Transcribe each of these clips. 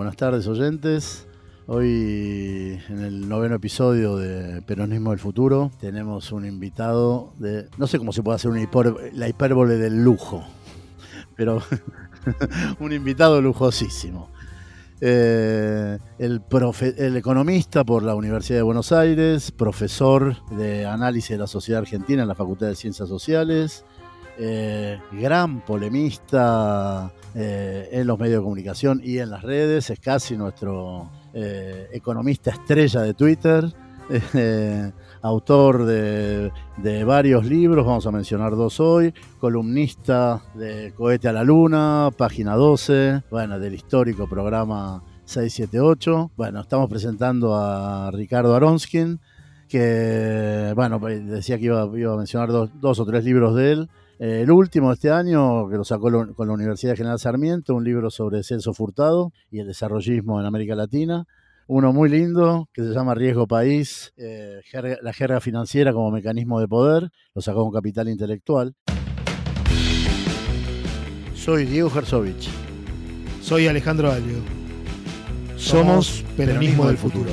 buenas tardes oyentes. Hoy en el noveno episodio de Peronismo del Futuro tenemos un invitado de, no sé cómo se puede hacer la hipérbole del lujo, pero un invitado lujosísimo. Eh, el, el, economista por la Universidad de Buenos Aires, profesor de análisis de la sociedad argentina en la Facultad de Ciencias Sociales, eh, gran polemista eh, en los medios de comunicación y en las redes, es casi nuestro economista estrella de Twitter. autor de, de, varios libros, vamos a mencionar dos hoy, columnista de Cohete a la Luna, página 12, bueno, del histórico programa 678. Bueno, estamos presentando a Ricardo Aronskin, que, bueno, pues, decía que iba, a mencionar dos, o tres libros de él. Eh, el último de este año, que lo sacó con la Universidad General Sarmiento, un libro sobre Celso Furtado y el desarrollismo en América Latina uno muy lindo que se llama Riesgo País, eh, la jerga financiera como mecanismo de poder, lo sacó con Capital Intelectual. Soy Diego Herzovich. Soy Alejandro Alio. Somos Peronismo, del futuro.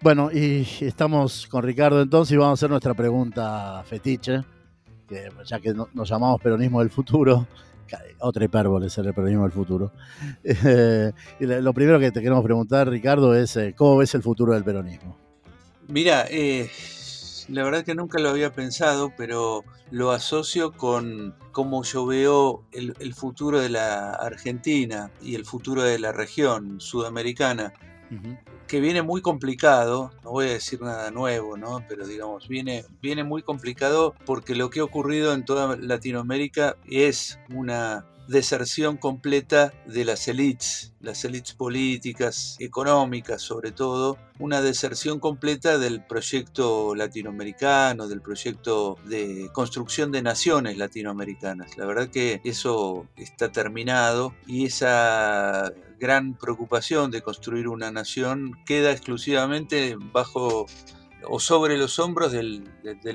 Bueno, y estamos con Ricardo entonces y vamos a hacer nuestra pregunta fetiche, que ya que nos llamamos peronismo del futuro, otra hipérbole ser el peronismo del futuro. Eh, lo primero que te queremos preguntar, Ricardo, es eh, ¿cómo ves el futuro del peronismo? Mira, eh, la verdad que nunca lo había pensado, pero lo asocio con cómo yo veo el, futuro de la Argentina y el futuro de la región sudamericana que viene muy complicado, no voy a decir nada nuevo, ¿no? pero digamos, viene, viene muy complicado porque lo que ha ocurrido en toda Latinoamérica es una deserción completa de las élites, las élites políticas, económicas sobre todo, una deserción completa del proyecto latinoamericano, del proyecto de construcción de naciones latinoamericanas. La verdad que eso está terminado y esa gran preocupación de construir una nación queda exclusivamente bajo o sobre los hombros del,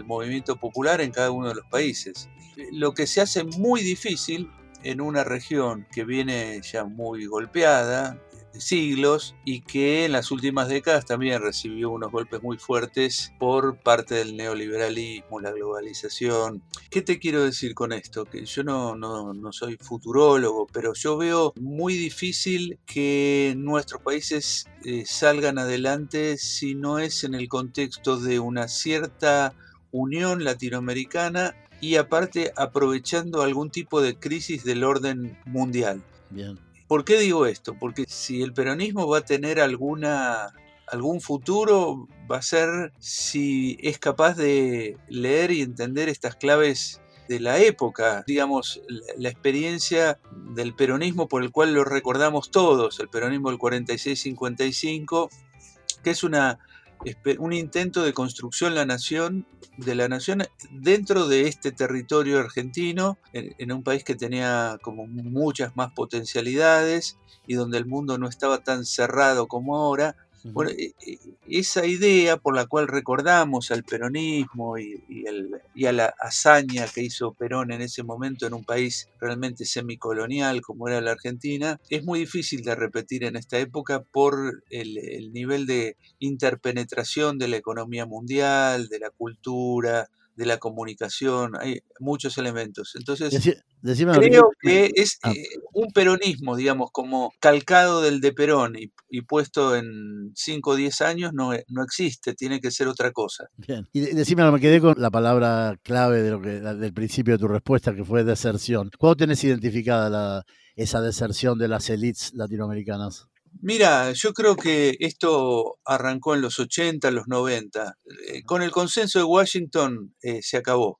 movimiento popular en cada uno de los países. Lo que se hace muy difícil en una región que viene ya muy golpeada, siglos y que en las últimas décadas también recibió unos golpes muy fuertes por parte del neoliberalismo, la globalización. ¿Qué te quiero decir con esto? Que yo no, no, soy futurólogo, pero yo veo muy difícil que nuestros países eh, salgan adelante si no es en el contexto de una cierta unión latinoamericana y aparte aprovechando algún tipo de crisis del orden mundial. Bien. ¿Por qué digo esto? Porque si el peronismo va a tener alguna, algún futuro, va a ser si es capaz de leer y entender estas claves de la época, digamos, la, experiencia del peronismo por el cual lo recordamos todos, el peronismo del 46-55, que es una un intento de construcción la nación, de la nación dentro de este territorio argentino, en, un país que tenía como muchas más potencialidades y donde el mundo no estaba tan cerrado como ahora, bueno, e, e, esa idea por la cual recordamos al peronismo y, a la hazaña que hizo Perón en ese momento en un país realmente semicolonial como era la Argentina, es muy difícil de repetir en esta época por el nivel de interpenetración de la economía mundial, de la cultura, de la comunicación, hay muchos elementos. Entonces, creo que es ah. eh, un peronismo, digamos, como calcado del de Perón y, puesto en 5 o 10 años no, e, no existe, tiene que ser otra cosa. Bien, y decime, me quedé con la palabra clave de lo que, del principio de tu respuesta, que fue deserción. ¿Cuándo tenés identificada la, esa deserción de las élites latinoamericanas? Mira, yo creo que esto arrancó en los 80, los 90. Eh, con el consenso de Washington eh, se acabó.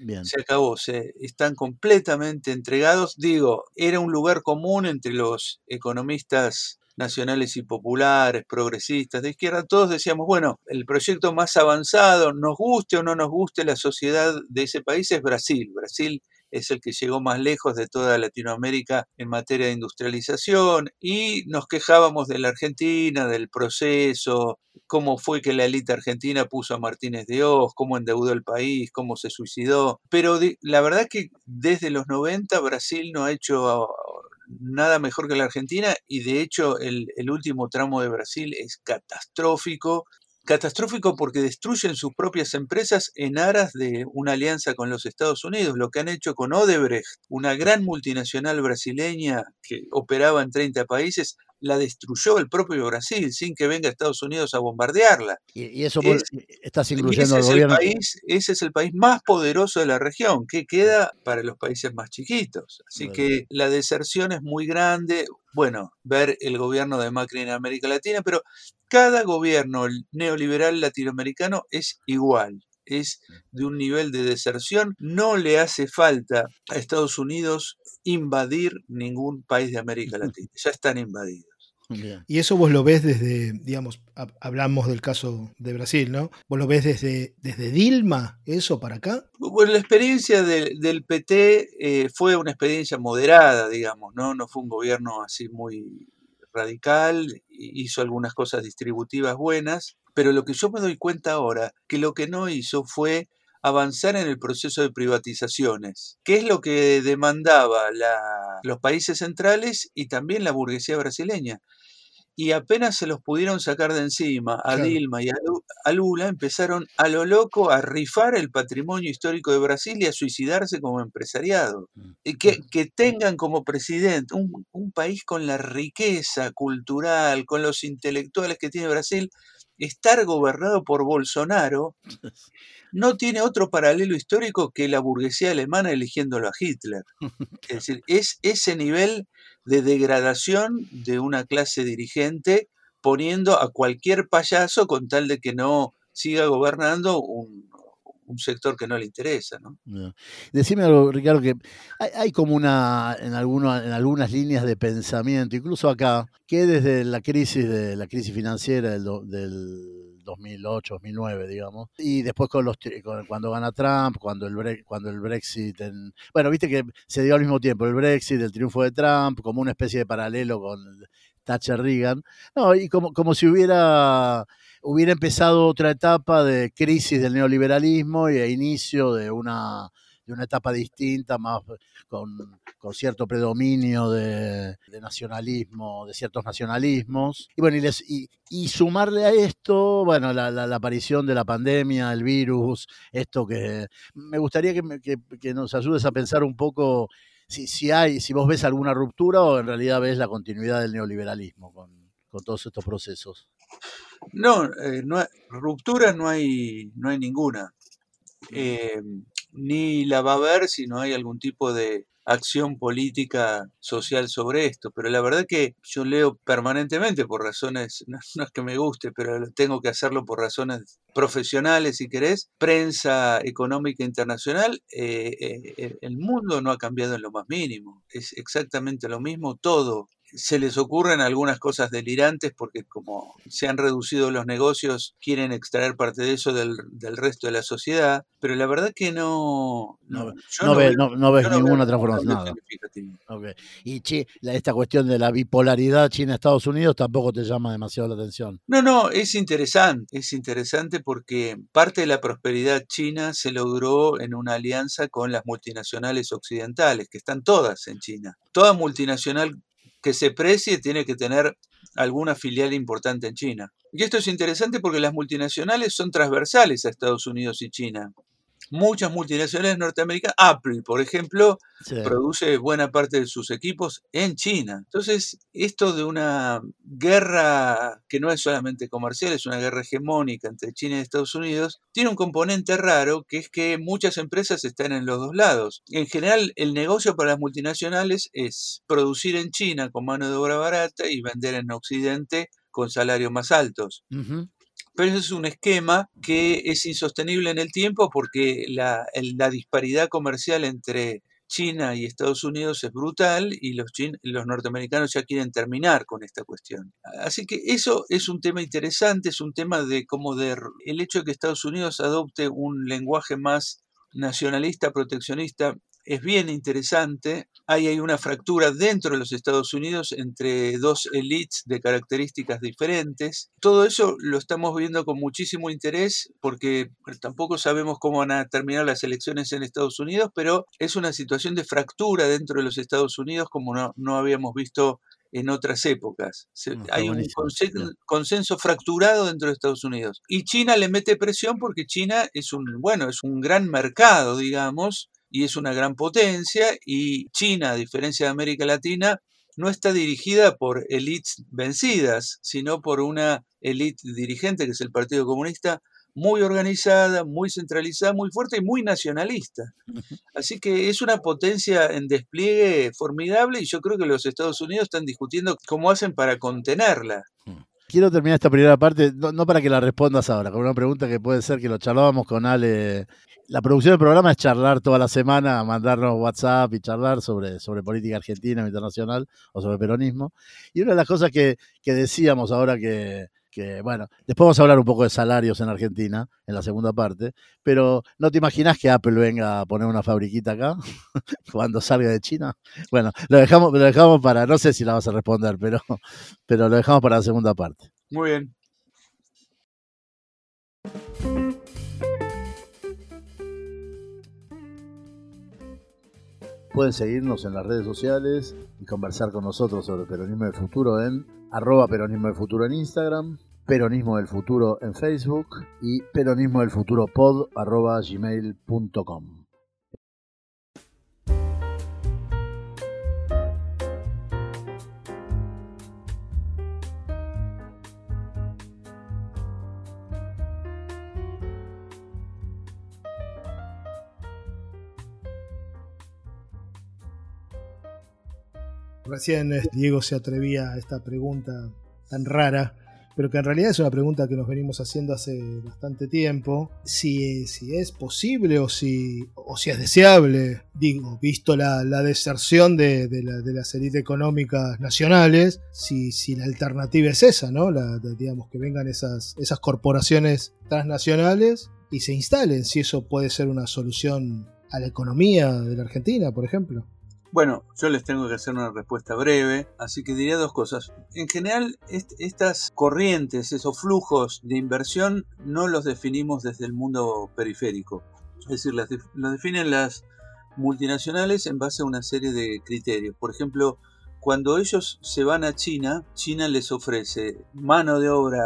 Bien. Se acabó, se, están completamente entregados. Digo, era un lugar común entre los economistas nacionales y populares, progresistas, de izquierda, todos decíamos, bueno, el proyecto más avanzado, nos guste o no nos guste la sociedad de ese país, es Brasil. Brasil es el que llegó más lejos de toda Latinoamérica en materia de industrialización y nos quejábamos de la Argentina, del proceso, cómo fue que la élite argentina puso a Martínez de Oz, cómo endeudó el país, cómo se suicidó. Pero la verdad que desde los 90 Brasil no ha hecho nada mejor que la Argentina y de hecho el último tramo de Brasil es catastrófico catastrófico porque destruyen sus propias empresas en aras de una alianza con los Estados Unidos, lo que han hecho con Odebrecht, una gran multinacional brasileña que operaba en 30 países, la destruyó el propio Brasil sin que venga Estados Unidos a bombardearla. Y, eso estás incluyendo al gobierno. país, ese es el país más poderoso de la región, que queda para los países más chiquitos. Así que la deserción es muy grande. Bueno, ver el gobierno de Macri en América Latina, pero cada gobierno neoliberal latinoamericano es igual es de un nivel de deserción. No le hace falta a Estados Unidos invadir ningún país de América Latina. Ya están invadidos. Y eso vos lo ves desde, digamos, hablamos del caso de Brasil, ¿no? ¿Vos lo ves desde, desde Dilma, eso para acá? Bueno, la experiencia del PT eh, fue una experiencia moderada, digamos, ¿no? No fue un gobierno así muy radical, hizo algunas cosas distributivas buenas, pero lo que yo me doy cuenta ahora, que lo que no hizo fue avanzar en el proceso de privatizaciones, que es lo que demandaba los países centrales y también la burguesía brasileña. Y apenas se los pudieron sacar de encima a Dilma y a, Lula, empezaron a lo loco a rifar el patrimonio histórico de Brasil y a suicidarse como empresariado. Mm, y que, que tengan como presidente un, un país con la riqueza cultural, con los intelectuales que tiene Brasil, estar gobernado por Bolsonaro no tiene otro paralelo histórico que la burguesía alemana eligiéndolo a Hitler. Es decir, es ese nivel de degradación de una clase dirigente poniendo a cualquier payaso con tal de que no siga gobernando un, sector que no le interesa. ¿no? Decime algo, Ricardo, que hay, como una, en, en algunas líneas de pensamiento, incluso acá, que desde la crisis de la crisis financiera del 2008, 2009, digamos, y después con los cuando gana Trump, cuando el cuando el Brexit, bueno, viste que se dio al mismo tiempo el Brexit, el triunfo de Trump, como una especie de paralelo con Thatcher Reagan, no, y como, como si hubiera hubiera empezado otra etapa de crisis del neoliberalismo y a inicio de una de una etapa distinta, más con, cierto predominio de, nacionalismo, de ciertos nacionalismos. Y bueno, y, y, sumarle a esto, bueno, la, aparición de la pandemia, el virus, esto que me gustaría que, que, nos ayudes a pensar un poco si, si hay, si vos ves alguna ruptura o en realidad ves la continuidad del neoliberalismo con, con todos estos procesos. No, eh, no ruptura no hay, no hay ninguna. Eh, ni la va a haber si no hay algún tipo de acción política social sobre esto. Pero la verdad que yo leo permanentemente por razones, no, es que me guste, pero tengo que hacerlo por razones profesionales, si querés, prensa económica internacional, eh, eh, el mundo no ha cambiado en lo más mínimo. Es exactamente lo mismo todo se les ocurren algunas cosas delirantes porque como se han reducido los negocios, quieren extraer parte de eso del, resto de la sociedad, pero la verdad que no... No, no, ves ninguna transformación. Y esta cuestión de la bipolaridad China-Estados Unidos tampoco te llama demasiado la atención. No, no, es interesante, es interesante porque parte de la prosperidad china se logró en una alianza con las multinacionales occidentales, que están todas en China. Toda multinacional que se precie tiene que tener alguna filial importante en China. Y esto es interesante porque las multinacionales son transversales a Estados Unidos y China muchas multinacionales norteamericanas, Apple, por ejemplo, produce buena parte de sus equipos en China. Entonces, esto de una guerra que no es solamente comercial, es una guerra hegemónica entre China y Estados Unidos, tiene un componente raro que es que muchas empresas están en los dos lados. En general, el negocio para las multinacionales es producir en China con mano de obra barata y vender en Occidente con salarios más altos pero eso es un esquema que es insostenible en el tiempo porque la, disparidad comercial entre China y Estados Unidos es brutal y los, los norteamericanos ya quieren terminar con esta cuestión. Así que eso es un tema interesante, es un tema de cómo de, el hecho de que Estados Unidos adopte un lenguaje más nacionalista, proteccionista, es bien interesante. Ahí hay una fractura dentro de los Estados Unidos entre dos elites de características diferentes. Todo eso lo estamos viendo con muchísimo interés porque tampoco sabemos cómo van a terminar las elecciones en Estados Unidos, pero es una situación de fractura dentro de los Estados Unidos como no, no habíamos visto en otras épocas. Hay un consen- consenso fracturado dentro de Estados Unidos. Y China le mete presión porque China es un, bueno, es un gran mercado, digamos, y es una gran potencia. Y China, a diferencia de América Latina, no está dirigida por élites vencidas, sino por una élite dirigente, que es el Partido Comunista, muy organizada, muy centralizada, muy fuerte y muy nacionalista. Así que es una potencia en despliegue formidable y yo creo que los Estados Unidos están discutiendo cómo hacen para contenerla. Quiero terminar esta primera parte, no, no para que la respondas ahora, con una pregunta que puede ser que lo charlábamos con Ale. La producción del programa es charlar toda la semana, mandarnos WhatsApp y charlar sobre, sobre política argentina o internacional o sobre peronismo. Y una de las cosas que, que decíamos ahora que, que, bueno, después vamos a hablar un poco de salarios en Argentina, en la segunda parte, pero ¿no te imaginas que Apple venga a poner una fabriquita acá cuando salga de China? Bueno, lo dejamos, lo dejamos para, no sé si la vas a responder, pero, pero lo dejamos para la segunda parte. Muy bien. Pueden seguirnos en las redes sociales y conversar con nosotros sobre Peronismo del Futuro en arroba Peronismo del Futuro en Instagram, Peronismo del Futuro en Facebook y Peronismo del Futuro pod arroba gmail.com. Recién eh, Diego se atrevía a esta pregunta tan rara, pero que en realidad es una pregunta que nos venimos haciendo hace bastante tiempo. Si, si es posible o si, o si es deseable, digo, visto la, deserción de, la- las élites económicas nacionales, si, la alternativa es esa, ¿no? La, digamos, que vengan esas corporaciones transnacionales y se instalen, si eso puede ser una solución a la economía de la Argentina, por ejemplo. Bueno, yo les tengo que hacer una respuesta breve, así que diría dos cosas. En general, est- estas corrientes, esos flujos de inversión, no los definimos desde el mundo periférico. Es decir, las definen las multinacionales en base a una serie de criterios. Por ejemplo, cuando ellos se van a China, China les ofrece mano de obra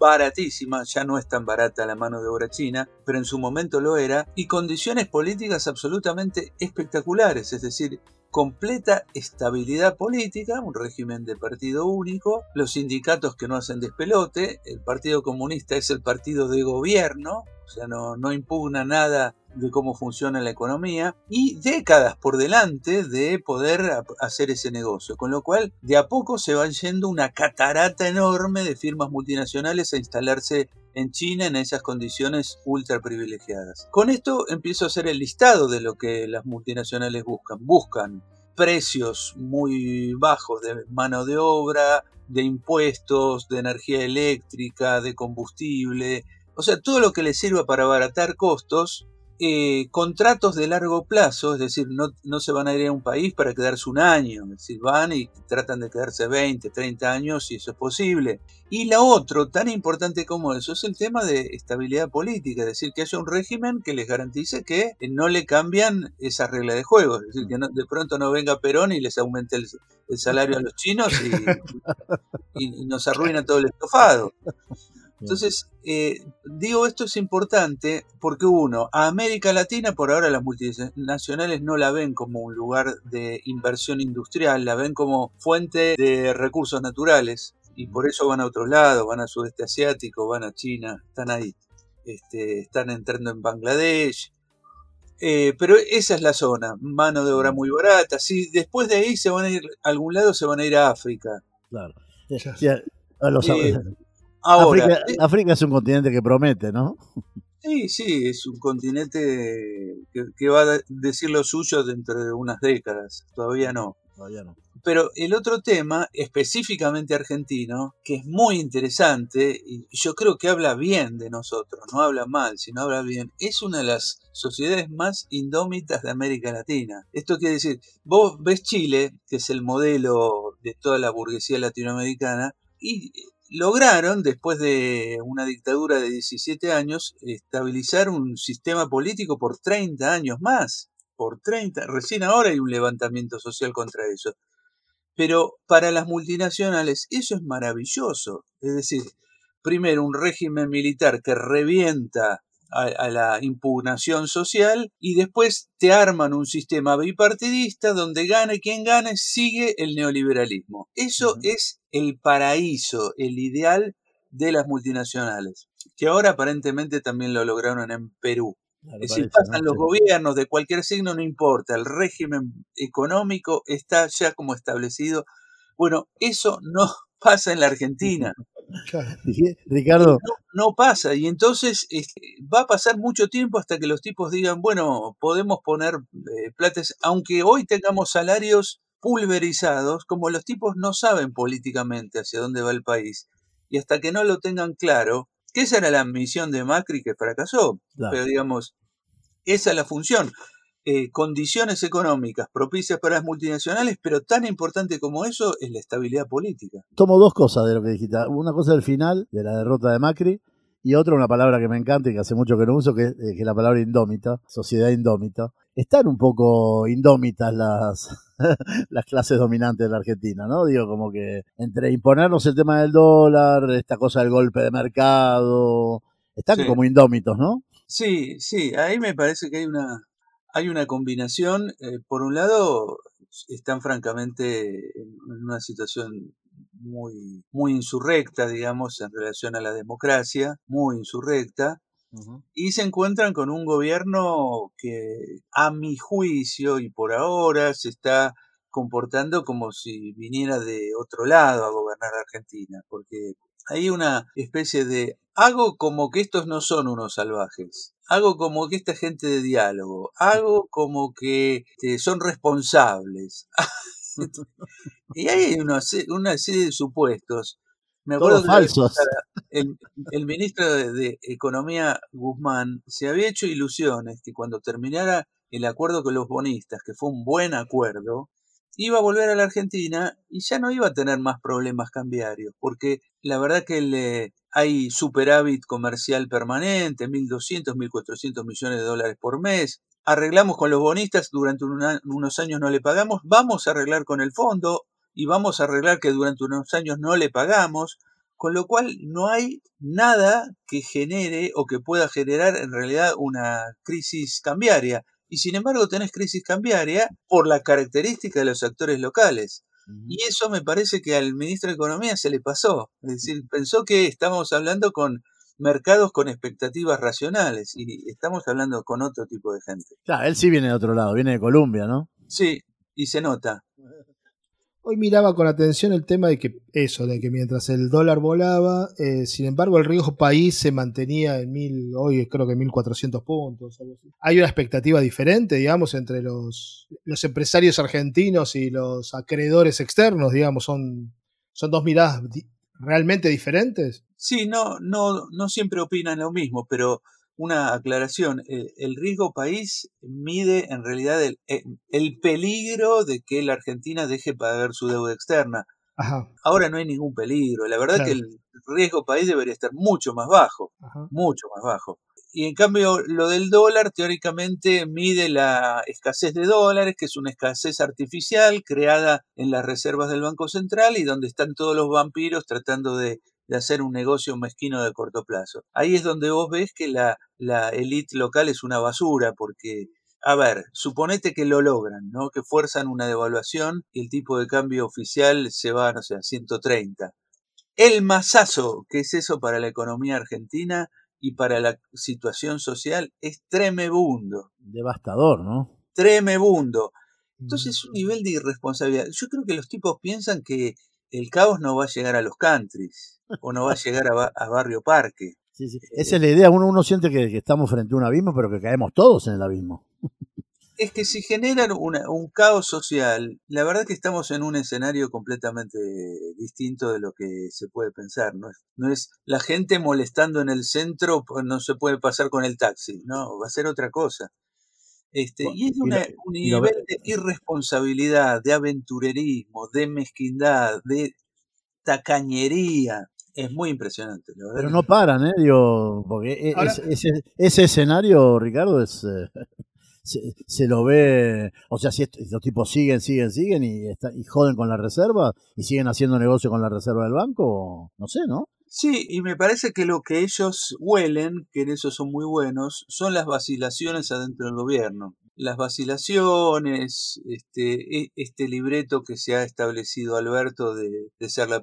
baratísima, ya no es tan barata la mano de obra china, pero en su momento lo era, y condiciones políticas absolutamente espectaculares, es decir, completa estabilidad política, un régimen de partido único, los sindicatos que no hacen despelote, el Partido Comunista es el partido de gobierno, o sea, no, no impugna nada de cómo funciona la economía, y décadas por delante de poder hacer ese negocio, con lo cual de a poco se va yendo una catarata enorme de firmas multinacionales a instalarse en China en esas condiciones ultra privilegiadas. Con esto empiezo a hacer el listado de lo que las multinacionales buscan. Buscan precios muy bajos de mano de obra, de impuestos, de energía eléctrica, de combustible, o sea, todo lo que les sirva para abaratar costos, eh, contratos de largo plazo, es decir, no, no se van a ir a un país para quedarse un año, es decir, van y tratan de quedarse 20, 30 años si eso es posible. Y la otro, tan importante como eso, es el tema de estabilidad política, es decir, que haya un régimen que les garantice que no le cambian esa regla de juego, es decir, que no- de pronto no venga Perón y les aumente el, el salario a los chinos y, y- y nos arruina todo el estofado. Entonces, eh, digo esto es importante porque uno, a América Latina por ahora las multinacionales no la ven como un lugar de inversión industrial, la ven como fuente de recursos naturales y por eso van a otros lados, van a sudeste asiático, van a China, están ahí, este, están entrando en Bangladesh. Eh, pero esa es la zona, mano de obra muy barata. Si después de ahí se van a ir a algún lado, se van a ir a África. Claro. Ya. A los- Eh, Ahora, África, eh, África es un continente que promete, ¿no? Sí, sí, es un continente que, que va a decir lo suyo dentro de unas décadas, todavía no. Todavía no. Pero el otro tema, específicamente argentino, que es muy interesante, y yo creo que habla bien de nosotros, no habla mal, sino habla bien, es una de las sociedades más indómitas de América Latina. Esto quiere decir, vos ves Chile, que es el modelo de toda la burguesía latinoamericana, y lograron, después de una dictadura de 17 años, estabilizar un sistema político por 30 años más. Por 30, recién ahora hay un levantamiento social contra eso. Pero para las multinacionales eso es maravilloso. Es decir, primero un régimen militar que revienta a, la impugnación social y después te arman un sistema bipartidista donde gane quien gane, sigue el neoliberalismo. Eso es el paraíso, el ideal de las multinacionales, que ahora aparentemente también lo lograron en Perú. si pasan los gobiernos de cualquier signo, no importa, el régimen económico está ya como establecido. Bueno, eso no pasa en la Argentina. Ricardo. No, pasa, y entonces este, va a pasar mucho tiempo hasta que los tipos digan, bueno, podemos poner eh, plates, aunque hoy tengamos salarios pulverizados, como los tipos no saben políticamente hacia dónde va el país, y hasta que no lo tengan claro, que esa era la misión de Macri que fracasó, pero digamos, esa es la función. Eh, condiciones económicas propicias para las multinacionales, pero tan importante como eso es la estabilidad política. Tomo dos cosas de lo que dijiste. Una cosa del final, de la derrota de Macri, y otra, una palabra que me encanta y que hace mucho que no uso, que, eh, que es la palabra indómita, sociedad indómita. Están un poco indómitas las, las clases dominantes de la Argentina, ¿no? Digo, como que entre imponernos el tema del dólar, esta cosa del golpe de mercado, están como indómitos, ¿no? Sí, sí, ahí me parece que hay una, hay una combinación, eh, por un lado, están francamente en una situación muy, muy insurrecta, digamos, en relación a la democracia, muy insurrecta, y se encuentran con un gobierno que, a mi juicio, y por ahora, se está comportando como si viniera de otro lado a gobernar Argentina, porque hay una especie de hago como que estos no son unos salvajes, hago como que esta gente de diálogo, hago como que eh, son responsables. y hay una, una, serie de supuestos. Me acuerdo falsos. El, ministro de, Economía Guzmán se había hecho ilusiones que cuando terminara el acuerdo con los bonistas, que fue un buen acuerdo, iba a volver a la Argentina y ya no iba a tener más problemas cambiarios, porque la verdad que le, hay superávit comercial permanente, 1.200, 1.400 millones de dólares por mes. Arreglamos con los bonistas, durante unos años no le pagamos, vamos a arreglar con el fondo y vamos a arreglar que durante unos años no le pagamos, con lo cual no hay nada que genere o que pueda generar en realidad una crisis cambiaria. Y sin embargo tenés crisis cambiaria por la característica de los actores locales. Y eso me parece que al ministro de Economía se le pasó. Es decir, pensó que estábamos hablando con mercados con expectativas racionales y estamos hablando con otro tipo de gente. Claro, él sí viene de otro lado, viene de Colombia, ¿no? Sí, y se nota. Hoy miraba con atención el tema de que eso, de que mientras el dólar volaba, eh, sin embargo el riesgo país se mantenía en mil, hoy creo que 1400 puntos. Hay una expectativa diferente, digamos, entre los, los empresarios argentinos y los acreedores externos, digamos, son, son dos miradas realmente diferentes. Sí, no, no, no siempre opinan lo mismo, pero una aclaración. El, riesgo país mide en realidad el, eh, el, peligro de que la Argentina deje pagar su deuda externa. Ahora no hay ningún peligro. La verdad que el riesgo país debería estar mucho más bajo, mucho más bajo. Y en cambio lo del dólar teóricamente mide la escasez de dólares, que es una escasez artificial creada en las reservas del Banco Central y donde están todos los vampiros tratando de de hacer un negocio mezquino de corto plazo. Ahí es donde vos ves que la, la élite local es una basura, porque, a ver, suponete que lo logran, ¿no? Que fuerzan una devaluación y el tipo de cambio oficial se va, no sé, a 130. El masazo que es eso para la economía argentina y para la situación social es tremebundo. Devastador, ¿no? Tremebundo. Entonces es un nivel de irresponsabilidad. Yo creo que los tipos piensan que el caos no va a llegar a los countries o no va a llegar a, Barrio Parque. Esa es la idea. Uno, uno siente que, estamos frente a un abismo, pero que caemos todos en el abismo. Es que si generan un caos social, la verdad que estamos en un escenario completamente distinto de lo que se puede pensar. No es, no es la gente molestando en el centro, pues no se puede pasar con el taxi, no, va a ser otra cosa. Este, y es un nivel de irresponsabilidad, de aventurerismo, de mezquindad, de tacañería. Es muy impresionante. Pero no paran, ¿eh? Digo, porque e, ese, escenario, Ricardo, es... Eh, se, lo ve, o sea, si los tipos siguen, siguen, siguen y, y joden con la reserva y siguen haciendo negocio con la reserva del banco, no sé, ¿no? Sí, y me parece que lo que ellos huelen, que en eso son muy buenos, son las vacilaciones adentro del gobierno. Las vacilaciones, este, e, este libreto que se ha establecido Alberto de, ser la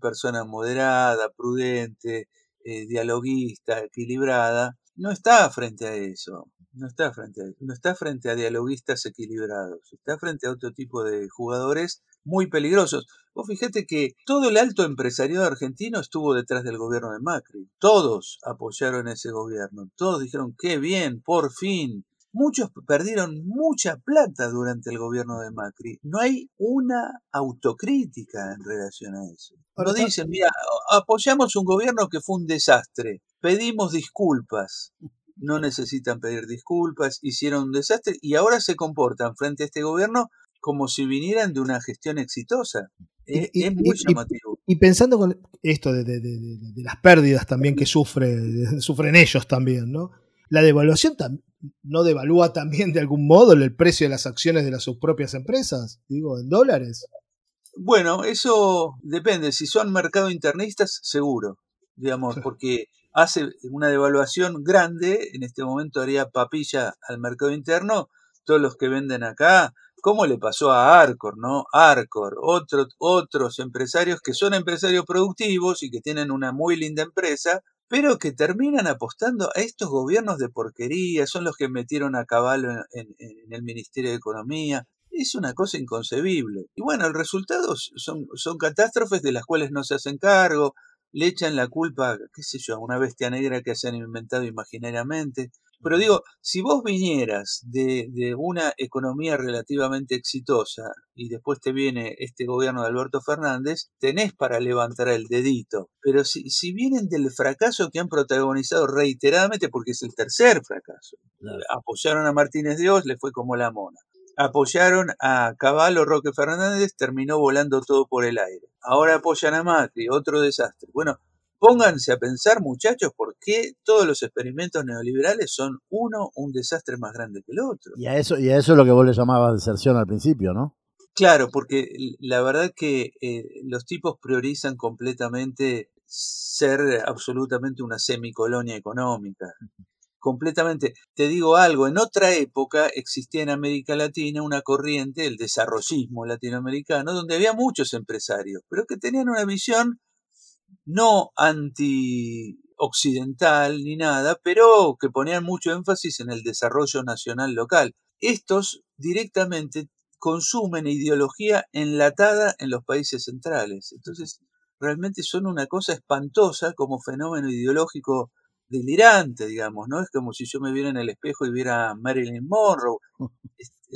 persona moderada, prudente, eh, dialoguista, equilibrada, no está frente a eso. No está frente a, no está frente a dialoguistas equilibrados, está frente a otro tipo de jugadores muy peligrosos. Vos fíjate que todo el alto empresariado argentino estuvo detrás del gobierno de Macri. Todos apoyaron ese gobierno. Todos dijeron, qué bien, por fin. Muchos perdieron mucha plata durante el gobierno de Macri. No hay una autocrítica en relación a eso. No dicen, mira, apoyamos un gobierno que fue un desastre. Pedimos disculpas. No necesitan pedir disculpas, hicieron un desastre y ahora se comportan frente a este gobierno como si vinieran de una gestión exitosa. Es, muy llamativo. Y, pensando con esto de, las pérdidas también que sufre, sufren ellos también, ¿no? La devaluación no devalúa también de algún modo el precio de las acciones de las sus propias empresas, digo, en dólares. Bueno, eso depende. Si son mercado internistas, seguro, digamos, porque hace una devaluación grande, en este momento haría papilla al mercado interno, todos los que venden acá ¿Cómo le pasó a Arcor, no? Arcor, otro, otros empresarios que son empresarios productivos y que tienen una muy linda empresa, pero que terminan apostando a estos gobiernos de porquería, son los que metieron a caballo en, el Ministerio de Economía. Es una cosa inconcebible. Y bueno, el resultado son, son catástrofes de las cuales no se hacen cargo, le echan la culpa, qué sé yo, a una bestia negra que se han inventado imaginariamente. Pero digo, si vos vinieras de, de, una economía relativamente exitosa y después te viene este gobierno de Alberto Fernández, tenés para levantar el dedito. Pero si, si vienen del fracaso que han protagonizado reiteradamente, porque es el tercer fracaso, apoyaron a Martínez Dios, le fue como la mona. Apoyaron a Caballo Roque Fernández, terminó volando todo por el aire. Ahora apoyan a Macri, otro desastre. Bueno, Pónganse a pensar, muchachos, por qué todos los experimentos neoliberales son uno un desastre más grande que el otro. Y a eso, y a eso es lo que vos le llamabas deserción al principio, ¿no? Claro, porque la verdad que eh, los tipos priorizan completamente ser absolutamente una semicolonia económica. Completamente. Te digo algo, en otra época existía en América Latina una corriente, el desarrollismo latinoamericano, donde había muchos empresarios, pero que tenían una visión no anti-occidental ni nada, pero que ponían mucho énfasis en el desarrollo nacional local. Estos directamente consumen ideología enlatada en los países centrales. Entonces, realmente son una cosa espantosa como fenómeno ideológico delirante, digamos, ¿no? Es como si yo me viera en el espejo y viera a Marilyn Monroe.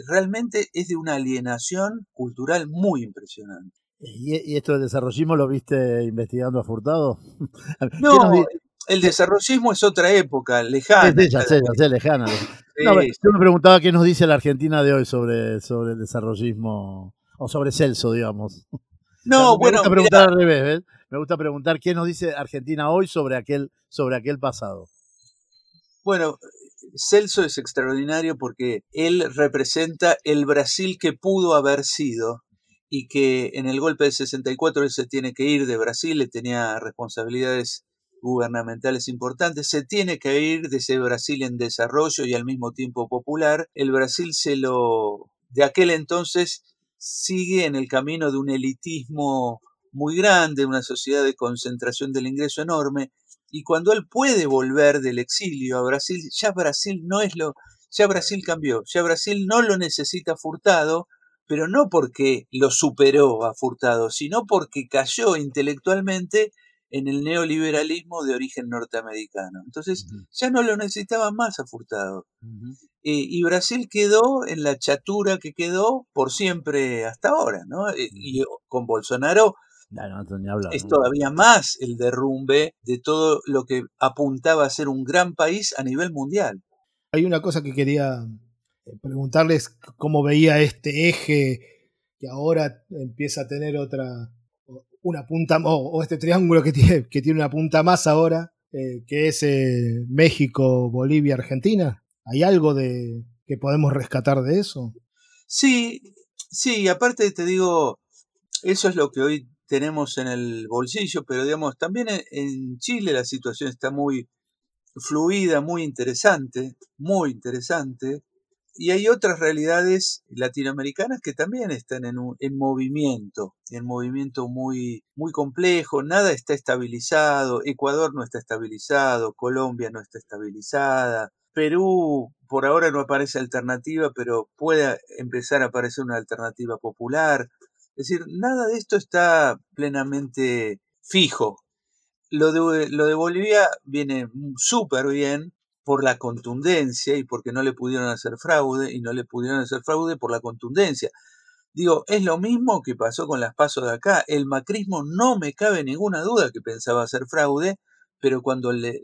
Realmente es de una alienación cultural muy impresionante. ¿Y, esto del desarrollismo lo viste investigando a Furtado? No, el desarrollismo es otra época, lejana. Sí, ya sé, ya sé, lejana. yo me preguntaba qué nos dice la Argentina de hoy sobre, sobre el desarrollismo, o sobre Celso, digamos. No, me bueno. Gusta preguntar al revés, ¿ves? Me gusta preguntar qué nos dice Argentina hoy sobre aquel, sobre aquel pasado. Bueno, Celso es extraordinario porque él representa el Brasil que pudo haber sido y que en el golpe del 64 él se tiene que ir de Brasil, le tenía responsabilidades gubernamentales importantes, se tiene que ir de ese Brasil en desarrollo y al mismo tiempo popular. El Brasil se lo, de aquel entonces, sigue en el camino de un elitismo muy grande, una sociedad de concentración del ingreso enorme, y cuando él puede volver del exilio a Brasil, ya Brasil no es lo, ya Brasil cambió, ya Brasil no lo necesita Furtado, pero no porque lo superó a Furtado, sino porque cayó intelectualmente en el neoliberalismo de origen norteamericano. Entonces ya no lo necesitaba más a Furtado. Eh, y Brasil quedó en la chatura que quedó por siempre hasta ahora, ¿no? Eh, y con Bolsonaro es todavía más el derrumbe de todo lo que apuntaba a ser un gran país a nivel mundial. Hay una cosa que quería preguntarles cómo veía este eje que ahora empieza a tener otra, una punta, o, este triángulo que tiene, que tiene una punta más ahora, eh, que es eh, México, Bolivia, Argentina. ¿Hay algo de que podemos rescatar de eso? Sí, sí, aparte te digo, eso es lo que hoy tenemos en el bolsillo, pero digamos, también en Chile la situación está muy fluida, muy interesante, muy interesante. Y hay otras realidades latinoamericanas que también están en, en movimiento, en movimiento muy, muy complejo, nada está estabilizado, Ecuador no está estabilizado, Colombia no está estabilizada, Perú por ahora no aparece alternativa, pero puede empezar a aparecer una alternativa popular. Es decir, nada de esto está plenamente fijo. Lo de, lo de Bolivia viene súper bien, por la contundencia y porque no le pudieron hacer fraude y no le pudieron hacer fraude por la contundencia. Digo, es lo mismo que pasó con las pasos de acá. El macrismo no me cabe ninguna duda que pensaba hacer fraude, pero cuando le,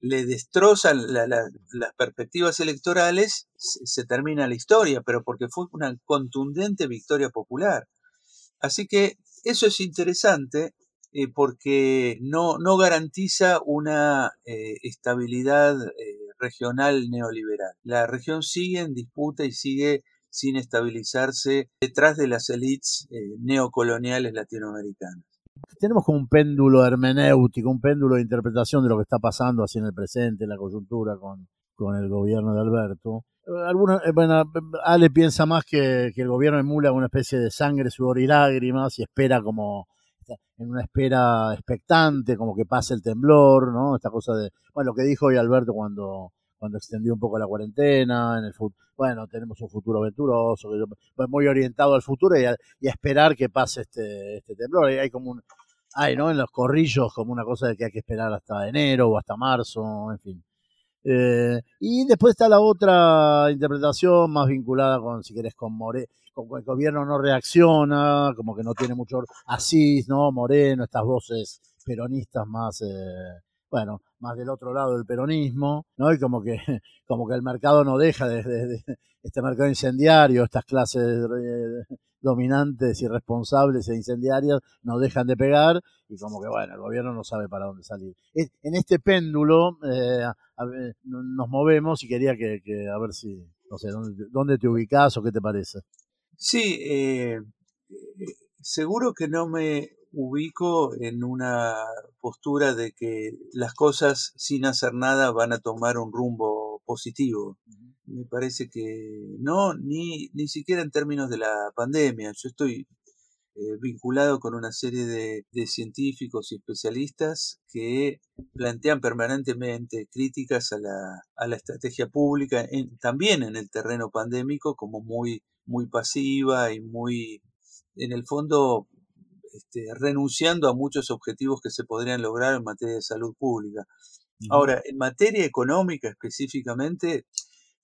le destrozan las perspectivas electorales, se, termina la historia, pero porque fue una contundente victoria popular. Así que eso es interesante eh, porque no, no garantiza una eh, estabilidad eh, regional neoliberal. La región sigue en disputa y sigue sin estabilizarse detrás de las élites neocoloniales latinoamericanas. Tenemos como un péndulo hermenéutico, un péndulo de interpretación de lo que está pasando así en el presente, en la coyuntura con, con el gobierno de Alberto. Bueno, Ale piensa más que, que el gobierno emula una especie de sangre, sudor y lágrimas y espera como en una espera expectante, como que pase el temblor, ¿no? Esta cosa de, bueno, lo que dijo hoy Alberto cuando, cuando extendió un poco la cuarentena, en el bueno, tenemos un futuro aventuroso, pues muy orientado al futuro y a, esperar que pase este, este temblor. Hay, como un, hay, ¿no? En los corrillos como una cosa de que hay que esperar hasta enero o hasta marzo, en fin. Eh, y después está la otra interpretación más vinculada con, si querés, con More, como el gobierno no reacciona, como que no tiene mucho Asís, ¿no? Moreno, estas voces peronistas más, eh, bueno, más del otro lado del peronismo, ¿no? Y como que, como que el mercado no deja de, este mercado incendiario, estas clases dominantes, irresponsables e incendiarias no dejan de pegar y como que, bueno, el gobierno no sabe para dónde salir. En este péndulo eh, nos movemos y quería que, a ver si, no sé, dónde, dónde te ubicás o qué te parece. Sí, eh, seguro que no me ubico en una postura de que las cosas sin hacer nada van a tomar un rumbo positivo. Me parece que no, ni, ni siquiera en términos de la pandemia. Yo estoy eh, vinculado con una serie de, científicos y especialistas que plantean permanentemente críticas a la, a la estrategia pública, también en el terreno pandémico, como muy muy pasiva y muy, en el fondo, este, renunciando a muchos objetivos que se podrían lograr en materia de salud pública. Ahora, en materia económica específicamente,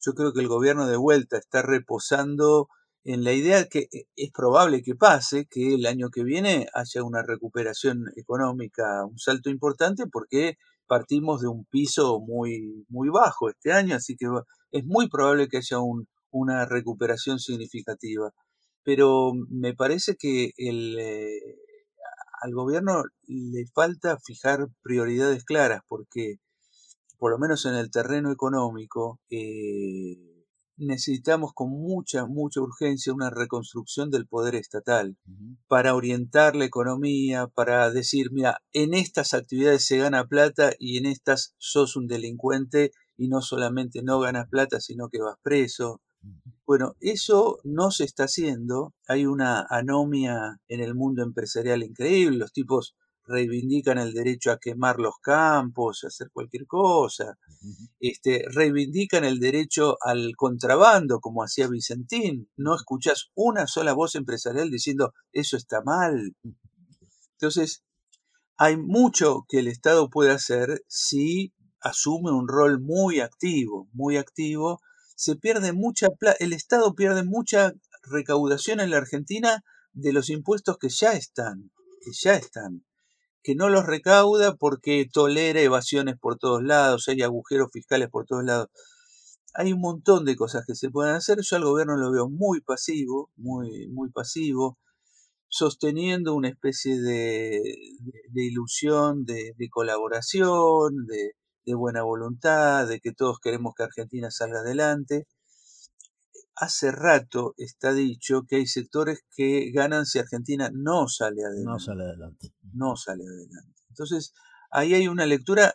yo creo que el gobierno de vuelta está reposando en la idea que eh, es probable que pase, que el año que viene haya una recuperación económica, un salto importante, porque partimos de un piso muy, muy bajo este año, así que es muy probable que haya un, una recuperación significativa. Pero me parece que el, eh, al gobierno le falta fijar prioridades claras porque, por lo menos en el terreno económico, eh, necesitamos con mucha, mucha urgencia una reconstrucción del poder estatal para orientar la economía, para decir, mira, en estas actividades se gana plata y en estas sos un delincuente y no solamente no ganas plata, sino que vas preso. Bueno, eso no se está haciendo. Hay una anomia en el mundo empresarial increíble. Los tipos reivindican el derecho a quemar los campos, a hacer cualquier cosa. Este, reivindican el derecho al contrabando, como hacía Vicentín. No escuchas una sola voz empresarial diciendo eso está mal. Entonces, hay mucho que el Estado puede hacer si asume un rol muy activo, muy activo. Se pierde mucha el Estado pierde mucha recaudación en la Argentina de los impuestos que ya están, que ya están, que no los recauda porque tolera evasiones por todos lados, hay agujeros fiscales por todos lados. Hay un montón de cosas que se pueden hacer. Yo al gobierno lo veo muy pasivo, muy, muy pasivo, sosteniendo una especie de, ilusión de, colaboración, de, de buena voluntad, de que todos queremos que Argentina salga adelante hace rato está dicho que hay sectores que ganan si Argentina no sale adelante. No sale adelante. No sale adelante. Entonces, ahí hay una lectura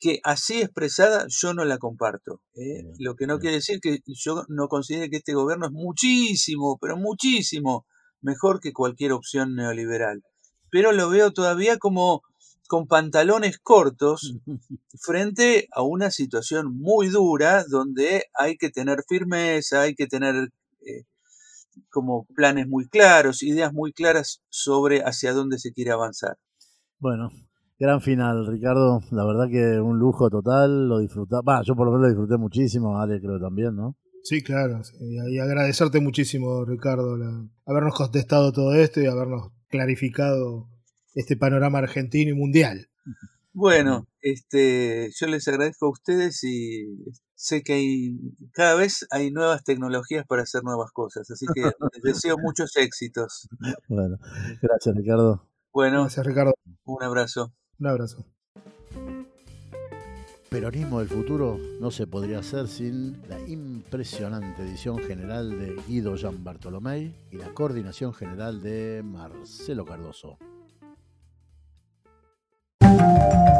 que así expresada yo no la comparto. ¿eh? Lo que no quiere decir que yo no considere que este gobierno es muchísimo, pero muchísimo mejor que cualquier opción neoliberal. Pero lo veo todavía como con pantalones cortos frente a una situación muy dura donde hay que tener firmeza, hay que tener eh, como planes muy claros, ideas muy claras sobre hacia dónde se quiere avanzar. Bueno, gran final, Ricardo. La verdad que un lujo total, lo disfrutaba. yo por lo menos lo disfruté muchísimo, Ale creo también, ¿no? Sí, claro. Y agradecerte muchísimo, Ricardo, habernos contestado todo esto y habernos clarificado este panorama argentino y mundial. Bueno, este, yo les agradezco a ustedes y sé que hay, cada vez hay nuevas tecnologías para hacer nuevas cosas, así que les deseo muchos éxitos. Bueno, gracias Ricardo. Bueno, gracias Ricardo. Un abrazo. Un abrazo. Peronismo del futuro no se podría hacer sin la impresionante edición general de Guido Jean Bartolomé y la coordinación general de Marcelo Cardoso. Thank you.